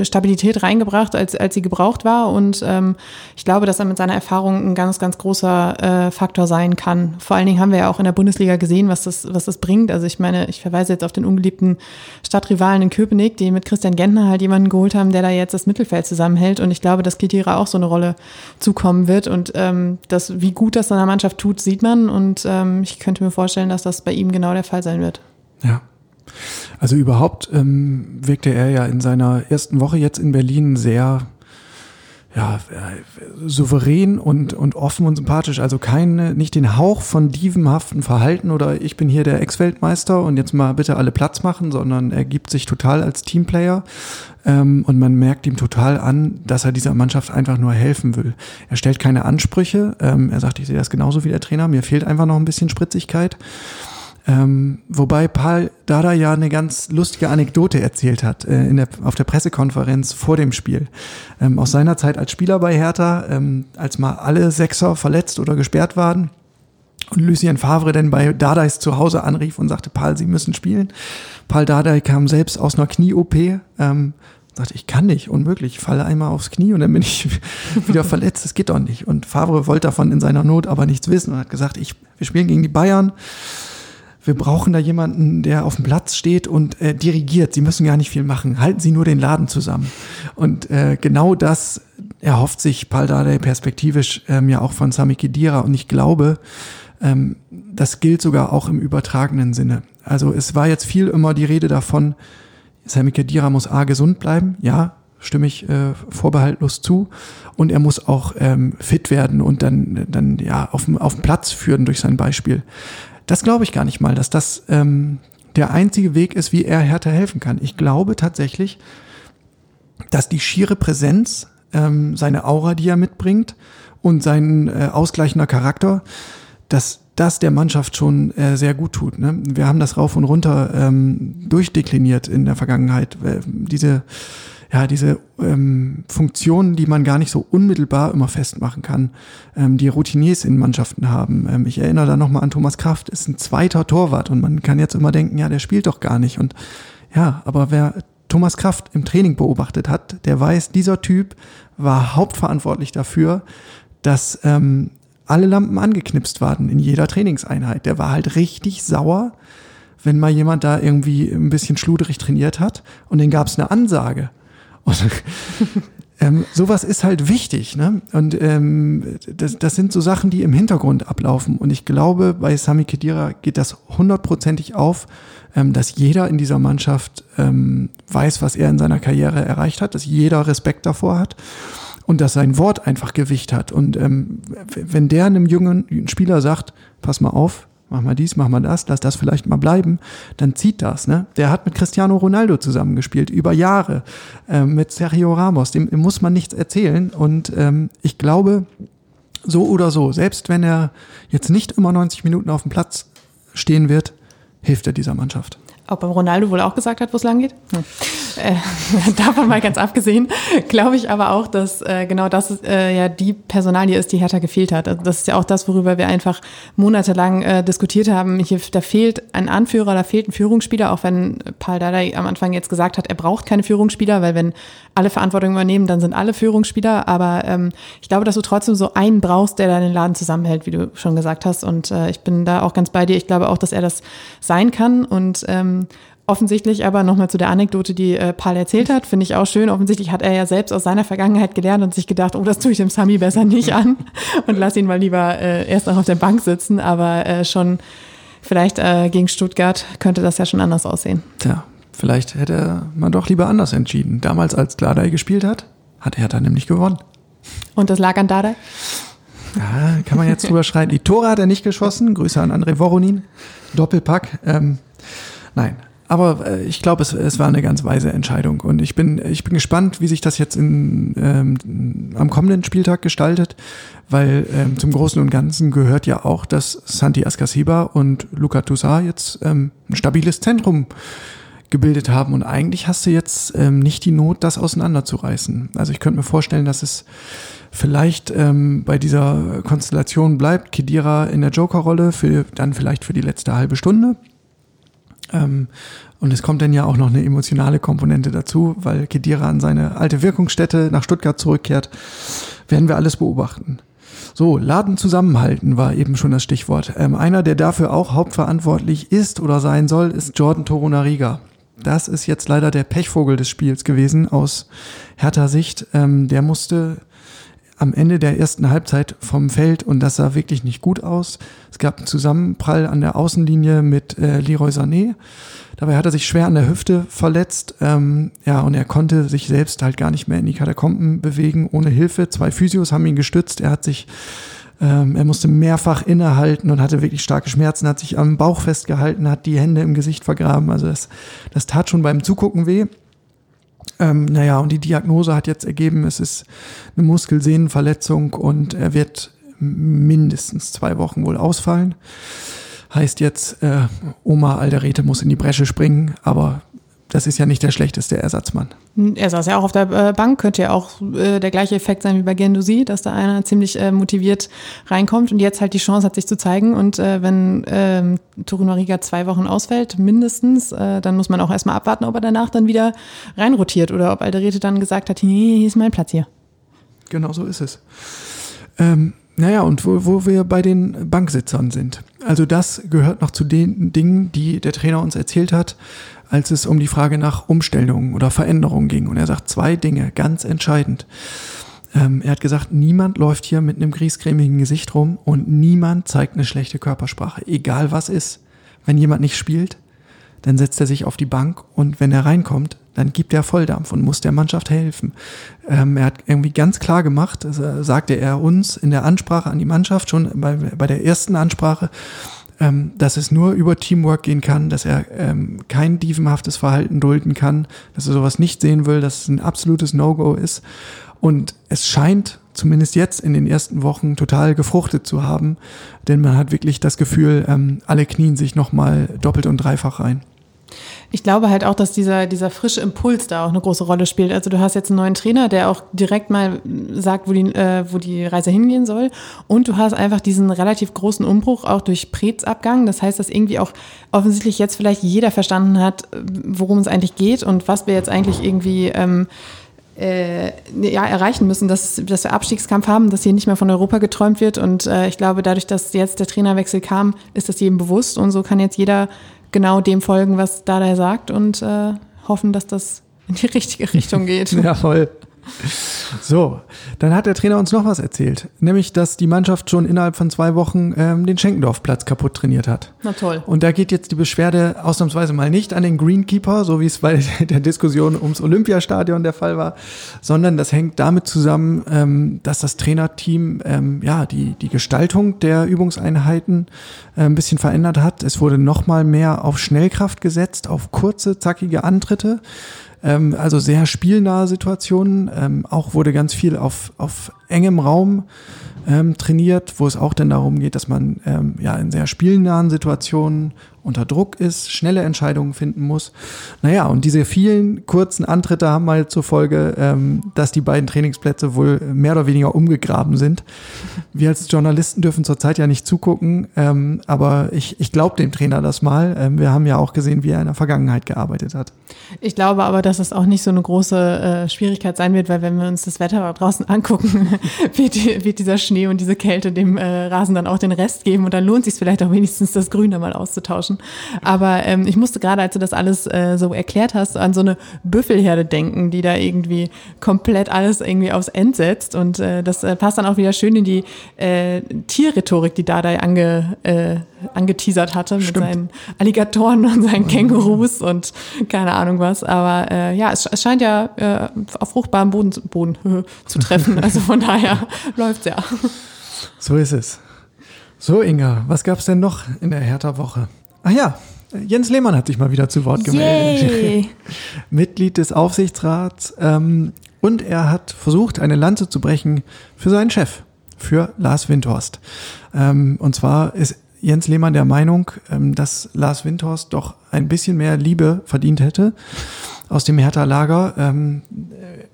Stabilität reingebracht, als, als sie gebraucht war. Und ähm, ich glaube, dass er mit seiner Erfahrung ein ganz, ganz großer äh, Faktor sein kann. Vor allen Dingen haben wir ja auch in der Bundesliga gesehen, was das, was das bringt. Also ich meine, ich verweise jetzt auf den ungeliebten Stadtrivalen in Köpenick, die mit Christian Gentner halt jemanden geholt haben, der da jetzt das Mittelfeld zusammenhält. Und ich glaube, dass Kitira auch so eine Rolle zukommen wird. Und ähm, das, wie gut das seiner Mannschaft tut, sieht man. Und ähm, ich könnte mir vorstellen, dass das bei ihm genau der Fall sein wird. Ja, also überhaupt ähm, wirkte er ja in seiner ersten Woche jetzt in Berlin sehr ja, souverän und, und offen und sympathisch. Also keine, nicht den Hauch von dievenhaften Verhalten oder ich bin hier der Ex-Weltmeister und jetzt mal bitte alle Platz machen, sondern er gibt sich total als Teamplayer ähm, und man merkt ihm total an, dass er dieser Mannschaft einfach nur helfen will. Er stellt keine Ansprüche. Ähm, er sagt, ich sehe das genauso wie der Trainer. Mir fehlt einfach noch ein bisschen Spritzigkeit. Ähm, wobei Paul Dada ja eine ganz lustige Anekdote erzählt hat äh, der, auf der Pressekonferenz vor dem Spiel. Ähm, aus seiner Zeit als Spieler bei Hertha, ähm, als mal alle Sechser verletzt oder gesperrt waren und Lucien Favre dann bei Dardais zu Hause anrief und sagte, Paul, Sie müssen spielen. Paul Dardai kam selbst aus einer Knie-OP, ähm, sagte, ich kann nicht, unmöglich, ich falle einmal aufs Knie und dann bin ich wieder verletzt, das geht doch nicht. Und Favre wollte davon in seiner Not aber nichts wissen und hat gesagt, ich, wir spielen gegen die Bayern, wir brauchen da jemanden, der auf dem Platz steht und äh, dirigiert. Sie müssen gar nicht viel machen. Halten Sie nur den Laden zusammen. Und äh, genau das erhofft sich Paldade perspektivisch ähm, ja auch von Sami Khedira. Und ich glaube, ähm, das gilt sogar auch im übertragenen Sinne. Also es war jetzt viel immer die Rede davon, Sami Khedira muss A gesund bleiben. Ja, stimme ich äh, vorbehaltlos zu. Und er muss auch ähm, fit werden und dann, dann ja auf, auf den Platz führen durch sein Beispiel. Das glaube ich gar nicht mal, dass das ähm, der einzige Weg ist, wie er Hertha helfen kann. Ich glaube tatsächlich, dass die schiere Präsenz, ähm, seine Aura, die er mitbringt und sein äh, ausgleichender Charakter, dass das der Mannschaft schon äh, sehr gut tut. Ne? Wir haben das rauf und runter ähm, durchdekliniert in der Vergangenheit. Äh, diese ja, diese ähm, Funktionen, die man gar nicht so unmittelbar immer festmachen kann, ähm, die Routiniers in Mannschaften haben. Ähm, ich erinnere da nochmal an Thomas Kraft, ist ein zweiter Torwart und man kann jetzt immer denken, ja, der spielt doch gar nicht. Und ja, aber wer Thomas Kraft im Training beobachtet hat, der weiß, dieser Typ war hauptverantwortlich dafür, dass ähm, alle Lampen angeknipst waren in jeder Trainingseinheit. Der war halt richtig sauer, wenn mal jemand da irgendwie ein bisschen schluderig trainiert hat und dann gab es eine Ansage. Und, ähm, sowas ist halt wichtig. Ne? Und ähm, das, das sind so Sachen, die im Hintergrund ablaufen. Und ich glaube, bei Sami Khedira geht das hundertprozentig auf, ähm, dass jeder in dieser Mannschaft ähm, weiß, was er in seiner Karriere erreicht hat, dass jeder Respekt davor hat und dass sein Wort einfach Gewicht hat. Und ähm, wenn der einem jungen Spieler sagt, pass mal auf, mach mal dies, mach mal das, lass das vielleicht mal bleiben, dann zieht das. Ne? Der hat mit Cristiano Ronaldo zusammengespielt, über Jahre, äh, mit Sergio Ramos, dem, dem, muss man nichts erzählen. Und ähm, ich glaube, so oder so, selbst wenn er jetzt nicht immer 90 Minuten auf dem Platz stehen wird, hilft er dieser Mannschaft. Ob Ronaldo wohl auch gesagt hat, wo es lang geht? Hm. Äh, davon mal ganz abgesehen, glaube ich aber auch, dass äh, genau das äh, ja die Personalie ist, die Hertha gefehlt hat. Also das ist ja auch das, worüber wir einfach monatelang äh, diskutiert haben. Hier, da fehlt ein Anführer, da fehlt ein Führungsspieler, auch wenn Paul Dardai am Anfang jetzt gesagt hat, er braucht keine Führungsspieler, weil wenn alle Verantwortung übernehmen, dann sind alle Führungsspieler. Aber ähm, ich glaube, dass du trotzdem so einen brauchst, der da den Laden zusammenhält, wie du schon gesagt hast. Und äh, ich bin da auch ganz bei dir. Ich glaube auch, dass er das sein kann und ähm, Offensichtlich aber nochmal zu der Anekdote, die äh, Paul erzählt hat, finde ich auch schön. Offensichtlich hat er ja selbst aus seiner Vergangenheit gelernt und sich gedacht, oh, das tue ich dem Sami besser nicht an und lass ihn mal lieber äh, erst noch auf der Bank sitzen. Aber äh, schon vielleicht äh, gegen Stuttgart könnte das ja schon anders aussehen. Tja, vielleicht hätte man doch lieber anders entschieden. Damals, als Dardai gespielt hat, hat er dann nämlich gewonnen. Und das lag an Dardai? Ja, kann man jetzt drüber schreien. Die Tore hat er nicht geschossen. Grüße an André Voronin. Doppelpack. Ähm, nein, Aber äh, ich glaube, es, es war eine ganz weise Entscheidung. Und ich bin, ich bin gespannt, wie sich das jetzt in, ähm, am kommenden Spieltag gestaltet, weil ähm, zum Großen und Ganzen gehört ja auch, dass Santi Ascasiba und Luca Toussaint jetzt ähm, ein stabiles Zentrum gebildet haben. Und eigentlich hast du jetzt ähm, nicht die Not, das auseinanderzureißen. Also ich könnte mir vorstellen, dass es vielleicht ähm, bei dieser Konstellation bleibt. Kedira in der Joker-Rolle, für, dann vielleicht für die letzte halbe Stunde. Ähm, und es kommt dann ja auch noch eine emotionale Komponente dazu, weil Kedira an seine alte Wirkungsstätte nach Stuttgart zurückkehrt. Werden wir alles beobachten. So, Laden zusammenhalten war eben schon das Stichwort. Ähm, einer, der dafür auch hauptverantwortlich ist oder sein soll, ist Jordan Torunariga. Das ist jetzt leider der Pechvogel des Spiels gewesen aus härter Sicht. Ähm, der musste am Ende der ersten Halbzeit vom Feld und das sah wirklich nicht gut aus. Es gab einen Zusammenprall an der Außenlinie mit äh, Leroy Sané. Dabei hat er sich schwer an der Hüfte verletzt. Ähm, ja, und er konnte sich selbst halt gar nicht mehr in die Katakomben bewegen ohne Hilfe. Zwei Physios haben ihn gestützt. Er hat sich ähm, er musste mehrfach innehalten und hatte wirklich starke Schmerzen, hat sich am Bauch festgehalten, hat die Hände im Gesicht vergraben. Also das, das tat schon beim Zugucken weh. Ähm, naja, und die Diagnose hat jetzt ergeben, es ist eine Muskelsehnenverletzung und er wird mindestens zwei Wochen wohl ausfallen. Heißt jetzt, äh, Oma Alderete muss in die Bresche springen, aber das ist ja nicht der schlechteste Ersatzmann. Er saß ja auch auf der äh, Bank, könnte ja auch äh, der gleiche Effekt sein wie bei Gendouzi, dass da einer ziemlich äh, motiviert reinkommt und jetzt halt die Chance hat, sich zu zeigen. Und äh, wenn ähm, Torunariga zwei Wochen ausfällt, mindestens, äh, dann muss man auch erstmal abwarten, ob er danach dann wieder reinrotiert oder ob Alderete dann gesagt hat, nee, hier ist mein Platz hier. Genau so ist es. Ähm, naja, und wo, wo wir bei den Banksitzern sind. Also das gehört noch zu den Dingen, die der Trainer uns erzählt hat, als es um die Frage nach Umstellungen oder Veränderungen ging. Und er sagt zwei Dinge, ganz entscheidend. Ähm, er hat gesagt, niemand läuft hier mit einem griesgrämigen Gesicht rum und niemand zeigt eine schlechte Körpersprache, egal was ist. Wenn jemand nicht spielt, dann setzt er sich auf die Bank und wenn er reinkommt, dann gibt er Volldampf und muss der Mannschaft helfen. Ähm, er hat irgendwie ganz klar gemacht, äh, sagte er uns in der Ansprache an die Mannschaft, schon bei, bei der ersten Ansprache, ähm, dass es nur über Teamwork gehen kann, dass er ähm, kein dievenhaftes Verhalten dulden kann, dass er sowas nicht sehen will, dass es ein absolutes No-Go ist. Und es scheint zumindest jetzt in den ersten Wochen total gefruchtet zu haben, denn man hat wirklich das Gefühl, ähm, alle knien sich nochmal doppelt und dreifach rein. Ich glaube halt auch, dass dieser, dieser frische Impuls da auch eine große Rolle spielt. Also du hast jetzt einen neuen Trainer, der auch direkt mal sagt, wo die, äh, wo die Reise hingehen soll. Und du hast einfach diesen relativ großen Umbruch auch durch Prets Abgang. Das heißt, dass irgendwie auch offensichtlich jetzt vielleicht jeder verstanden hat, worum es eigentlich geht und was wir jetzt eigentlich irgendwie ähm, äh, ja, erreichen müssen, dass, dass wir Abstiegskampf haben, dass hier nicht mehr von Europa geträumt wird. Und äh, ich glaube, dadurch, dass jetzt der Trainerwechsel kam, ist das jedem bewusst. Und so kann jetzt jeder genau dem folgen, was Dada sagt und äh, hoffen, dass das in die richtige Richtung geht. ja, voll. So, dann hat der Trainer uns noch was erzählt, nämlich, dass die Mannschaft schon innerhalb von zwei Wochen ähm, den Schenkendorfplatz kaputt trainiert hat. Na toll. Und da geht jetzt die Beschwerde ausnahmsweise mal nicht an den Greenkeeper, so wie es bei der Diskussion ums Olympiastadion der Fall war, sondern das hängt damit zusammen, ähm, dass das Trainerteam ähm, ja die die Gestaltung der Übungseinheiten äh, ein bisschen verändert hat. Es wurde noch mal mehr auf Schnellkraft gesetzt, auf kurze zackige Antritte. Ähm, also sehr spielnahe Situationen. Ähm, auch wurde ganz viel auf, auf engem Raum ähm, trainiert, wo es auch dann darum geht, dass man ähm, ja in sehr spielnahen Situationen unter Druck ist, schnelle Entscheidungen finden muss. Naja, und diese vielen kurzen Antritte haben halt zur Folge, ähm, dass die beiden Trainingsplätze wohl mehr oder weniger umgegraben sind. Wir als Journalisten dürfen zurzeit ja nicht zugucken, ähm, aber ich, ich glaube dem Trainer das mal. Ähm, wir haben ja auch gesehen, wie er in der Vergangenheit gearbeitet hat. Ich glaube aber, dass es auch nicht so eine große äh, Schwierigkeit sein wird, weil wenn wir uns das Wetter draußen angucken, wird, wird dieser Schnee und diese Kälte dem äh, Rasen dann auch den Rest geben und dann lohnt sich vielleicht auch wenigstens das Grün da mal auszutauschen. Aber ähm, ich musste gerade, als du das alles äh, so erklärt hast, an so eine Büffelherde denken, die da irgendwie komplett alles irgendwie aufs End setzt und äh, das äh, passt dann auch wieder schön in die äh, Tierrhetorik, die Dada ange, äh, angeteasert hatte mit Stimmt. seinen Alligatoren und seinen Kängurus und keine Ahnung was. Aber äh, ja, es, es scheint ja äh, auf fruchtbarem Boden, zu- Boden zu treffen. Also von daher läuft's ja. So ist es. So, Inga, was gab's denn noch in der Hertha-Woche? Ach ja, Jens Lehmann hat sich mal wieder zu Wort gemeldet. Mitglied des Aufsichtsrats. Ähm, und er hat versucht, eine Lanze zu brechen für seinen Chef, für Lars Windhorst. Ähm, und zwar ist Jens Lehmann der Meinung, ähm, dass Lars Windhorst doch ein bisschen mehr Liebe verdient hätte aus dem Hertha-Lager. Ähm,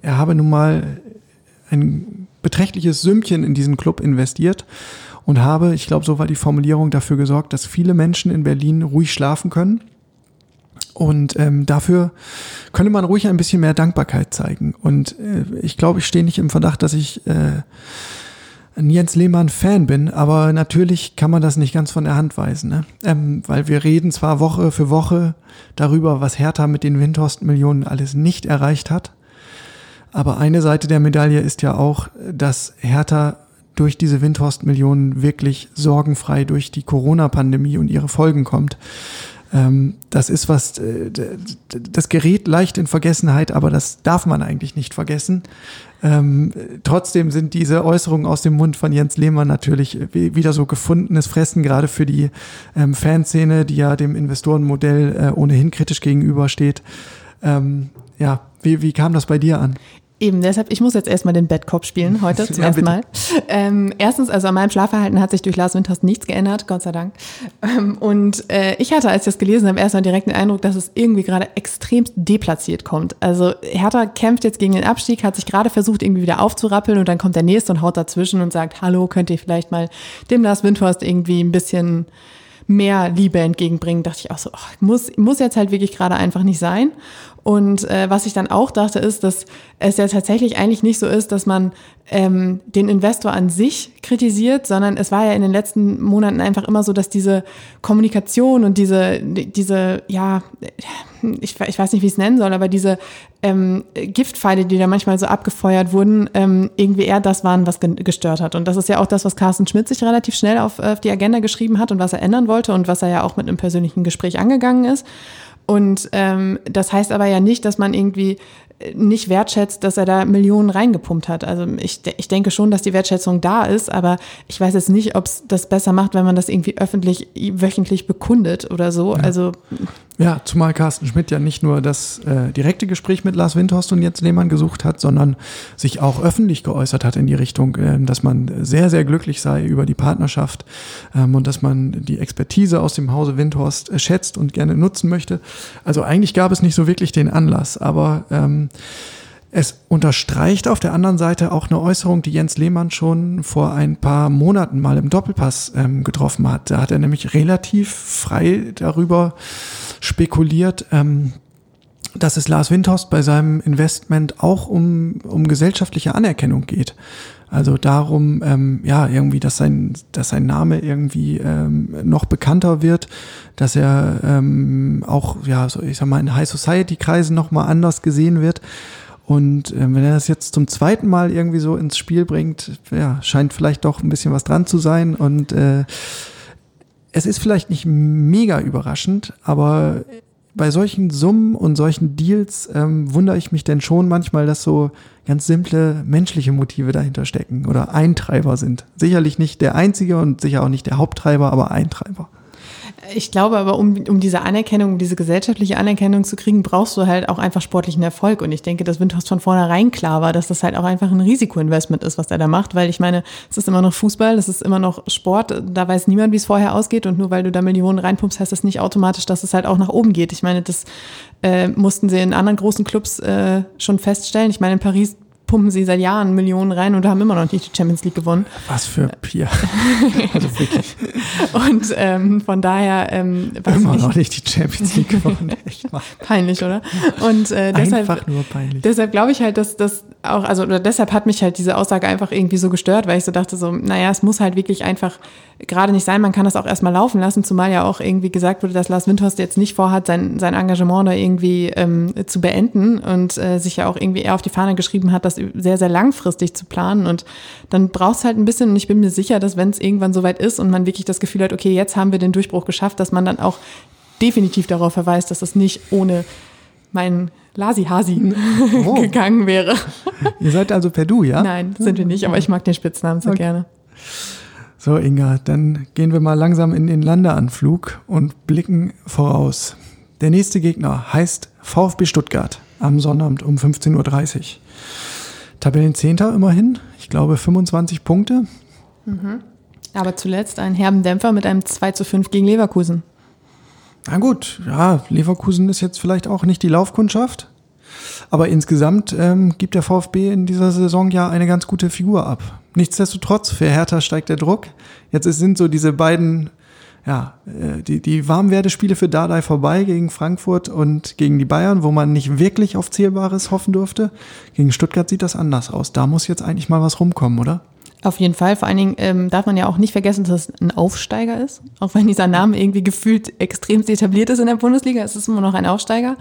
er habe nun mal ein beträchtliches Sümmchen in diesen Club investiert und habe, ich glaube, so war die Formulierung, dafür gesorgt, dass viele Menschen in Berlin ruhig schlafen können. Und ähm, dafür könnte man ruhig ein bisschen mehr Dankbarkeit zeigen. Und äh, ich glaube, ich stehe nicht im Verdacht, dass ich äh, ein Jens Lehmann-Fan bin, aber natürlich kann man das nicht ganz von der Hand weisen, ne? ähm, weil wir reden zwar Woche für Woche darüber, was Hertha mit den Windhorst-Millionen alles nicht erreicht hat, aber eine Seite der Medaille ist ja auch, dass Hertha durch diese Windhorst-Millionen wirklich sorgenfrei durch die Corona-Pandemie und ihre Folgen kommt. Ähm, das ist was, äh, das gerät leicht in Vergessenheit, aber das darf man eigentlich nicht vergessen. Ähm, trotzdem sind diese Äußerungen aus dem Mund von Jens Lehmann natürlich wieder so gefundenes Fressen, gerade für die ähm, Fanszene, die ja dem Investorenmodell äh, ohnehin kritisch gegenübersteht. Ja, wie, wie kam das bei dir an? Eben, deshalb, ich muss jetzt erstmal den Bettkopf spielen heute zum ja, ersten Mal. Ähm, erstens, also an meinem Schlafverhalten hat sich durch Lars Winters nichts geändert, Gott sei Dank. Ähm, und äh, ich hatte, als ich das gelesen habe, erstmal direkt den Eindruck, dass es irgendwie gerade extremst deplatziert kommt. Also Hertha kämpft jetzt gegen den Abstieg, hat sich gerade versucht, irgendwie wieder aufzurappeln und dann kommt der Nächste und haut dazwischen und sagt, hallo, könnt ihr vielleicht mal dem Lars Windhorst irgendwie ein bisschen mehr Liebe entgegenbringen, dachte ich auch so, ach, muss, muss jetzt halt wirklich gerade einfach nicht sein. Und äh, was ich dann auch dachte, ist, dass es ja tatsächlich eigentlich nicht so ist, dass man ähm, den Investor an sich kritisiert, sondern es war ja in den letzten Monaten einfach immer so, dass diese Kommunikation und diese, diese, ja, ich, ich weiß nicht, wie ich es nennen soll, aber diese ähm, Giftpfeile, die da manchmal so abgefeuert wurden, ähm, irgendwie eher das waren, was gestört hat. Und das ist ja auch das, was Carsten Schmidt sich relativ schnell auf, auf die Agenda geschrieben hat und was er ändern wollte und was er ja auch mit einem persönlichen Gespräch angegangen ist. Und ähm, das heißt aber ja nicht, dass man irgendwie nicht wertschätzt, dass er da Millionen reingepumpt hat. Also ich, ich denke schon, dass die Wertschätzung da ist, aber ich weiß jetzt nicht, ob es das besser macht, wenn man das irgendwie öffentlich wöchentlich bekundet oder so. Ja. Also ja, zumal Carsten Schmidt ja nicht nur das äh, direkte Gespräch mit Lars Windhorst und Jens Lehmann gesucht hat, sondern sich auch öffentlich geäußert hat in die Richtung, äh, dass man sehr, sehr glücklich sei über die Partnerschaft ähm, und dass man die Expertise aus dem Hause Windhorst äh, schätzt und gerne nutzen möchte. Also eigentlich gab es nicht so wirklich den Anlass, aber ähm, es unterstreicht auf der anderen Seite auch eine Äußerung, die Jens Lehmann schon vor ein paar Monaten mal im Doppelpass ähm, getroffen hat. Da hat er nämlich relativ frei darüber spekuliert, ähm, dass es Lars Windhorst bei seinem Investment auch um, um gesellschaftliche Anerkennung geht. Also darum, ähm, ja, irgendwie, dass sein, dass sein Name irgendwie ähm, noch bekannter wird, dass er ähm, auch, ja, so, ich sag mal, in High Society Kreisen nochmal anders gesehen wird. Und äh, wenn er das jetzt zum zweiten Mal irgendwie so ins Spiel bringt, ja, scheint vielleicht doch ein bisschen was dran zu sein. Und äh, es ist vielleicht nicht mega überraschend, aber bei solchen Summen und solchen Deals ähm, wundere ich mich denn schon manchmal, dass so ganz simple menschliche Motive dahinter stecken oder Eintreiber sind. Sicherlich nicht der einzige und sicher auch nicht der Haupttreiber, aber Eintreiber. Ich glaube aber, um, um diese Anerkennung, um diese gesellschaftliche Anerkennung zu kriegen, brauchst du halt auch einfach sportlichen Erfolg. Und ich denke, dass Windhorst von vornherein klar war, dass das halt auch einfach ein Risikoinvestment ist, was er da macht. Weil ich meine, es ist immer noch Fußball, es ist immer noch Sport. Da weiß niemand, wie es vorher ausgeht. Und nur weil du da Millionen reinpumpst, heißt das nicht automatisch, dass es halt auch nach oben geht. Ich meine, das äh, mussten sie in anderen großen Clubs äh, schon feststellen. Ich meine, in Paris pumpen sie seit Jahren Millionen rein und haben immer noch nicht die Champions League gewonnen. Was für Pier. also wirklich. Und ähm, von daher ähm, immer nicht. noch nicht die Champions League gewonnen. Echt mal. Peinlich, oder? Und äh, deshalb, einfach nur peinlich. Deshalb glaube ich halt, dass das auch, also oder deshalb hat mich halt diese Aussage einfach irgendwie so gestört, weil ich so dachte so, naja, es muss halt wirklich einfach gerade nicht sein. Man kann das auch erstmal laufen lassen, zumal ja auch irgendwie gesagt wurde, dass Lars Windhorst jetzt nicht vorhat, sein, sein Engagement da irgendwie ähm, zu beenden und äh, sich ja auch irgendwie eher auf die Fahne geschrieben hat, das sehr, sehr langfristig zu planen. Und dann braucht es halt ein bisschen, und ich bin mir sicher, dass wenn es irgendwann soweit ist und man wirklich das Gefühl hat, okay, jetzt haben wir den Durchbruch geschafft, dass man dann auch definitiv darauf verweist, dass es nicht ohne meinen Lasi-Hasi oh. gegangen wäre. Ihr seid also per Du, ja? Nein, sind wir nicht, aber ich mag den Spitznamen so okay. gerne. So, Inga, dann gehen wir mal langsam in den Landeanflug und blicken voraus. Der nächste Gegner heißt VfB Stuttgart am Sonnabend um 15.30 Uhr. Tabellenzehnter immerhin, ich glaube 25 Punkte. Mhm. Aber zuletzt einen herben Dämpfer mit einem 2 zu 5 gegen Leverkusen. Na gut, ja, Leverkusen ist jetzt vielleicht auch nicht die Laufkundschaft. Aber insgesamt ähm, gibt der VfB in dieser Saison ja eine ganz gute Figur ab. Nichtsdestotrotz, für Hertha steigt der Druck. Jetzt sind so diese beiden, ja, äh, die, die Warmwerdespiele für Dardai vorbei gegen Frankfurt und gegen die Bayern, wo man nicht wirklich auf Zählbares hoffen durfte. Gegen Stuttgart sieht das anders aus. Da muss jetzt eigentlich mal was rumkommen, oder? Auf jeden Fall. Vor allen Dingen ähm, darf man ja auch nicht vergessen, dass es ein Aufsteiger ist. Auch wenn dieser Name irgendwie gefühlt extrem etabliert ist in der Bundesliga, es ist immer noch ein Aufsteiger.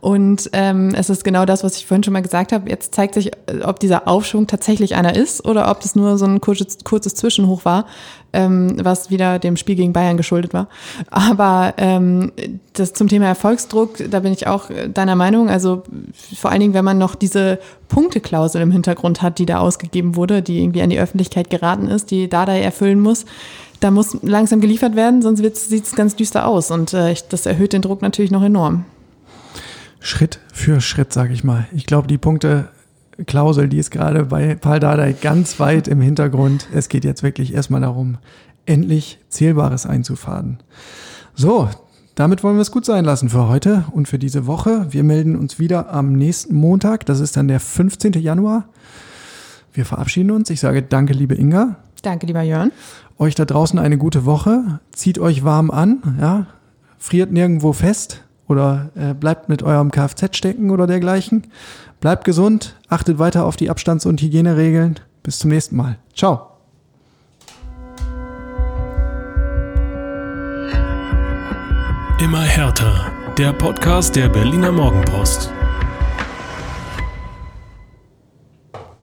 Und ähm, es ist genau das, was ich vorhin schon mal gesagt habe. Jetzt zeigt sich, äh, ob dieser Aufschwung tatsächlich einer ist oder ob das nur so ein kurzes, kurzes Zwischenhoch war, ähm, was wieder dem Spiel gegen Bayern geschuldet war. Aber ähm, das zum Thema Erfolgsdruck, da bin ich auch deiner Meinung. Also vor allen Dingen, wenn man noch diese Punkteklausel im Hintergrund hat, die da ausgegeben wurde, die irgendwie an die Öffentlichkeit geraten ist, die Dada erfüllen muss. Da muss langsam geliefert werden, sonst sieht es ganz düster aus. Und äh, das erhöht den Druck natürlich noch enorm. Schritt für Schritt, sage ich mal. Ich glaube, die Punkte Klausel, die ist gerade bei Paul Dardai ganz weit im Hintergrund. Es geht jetzt wirklich erstmal darum, endlich Zählbares einzufaden. So, damit wollen wir es gut sein lassen für heute und für diese Woche. Wir melden uns wieder am nächsten Montag. Das ist dann der 15. Januar. Wir verabschieden uns. Ich sage danke, liebe Inga. Danke, lieber Jörn. Euch da draußen eine gute Woche. Zieht euch warm an, ja. Friert nirgendwo fest oder äh, bleibt mit eurem Kfz stecken oder dergleichen. Bleibt gesund, achtet weiter auf die Abstands- und Hygieneregeln. Bis zum nächsten Mal. Ciao. Immer härter. Der Podcast der Berliner Morgenpost.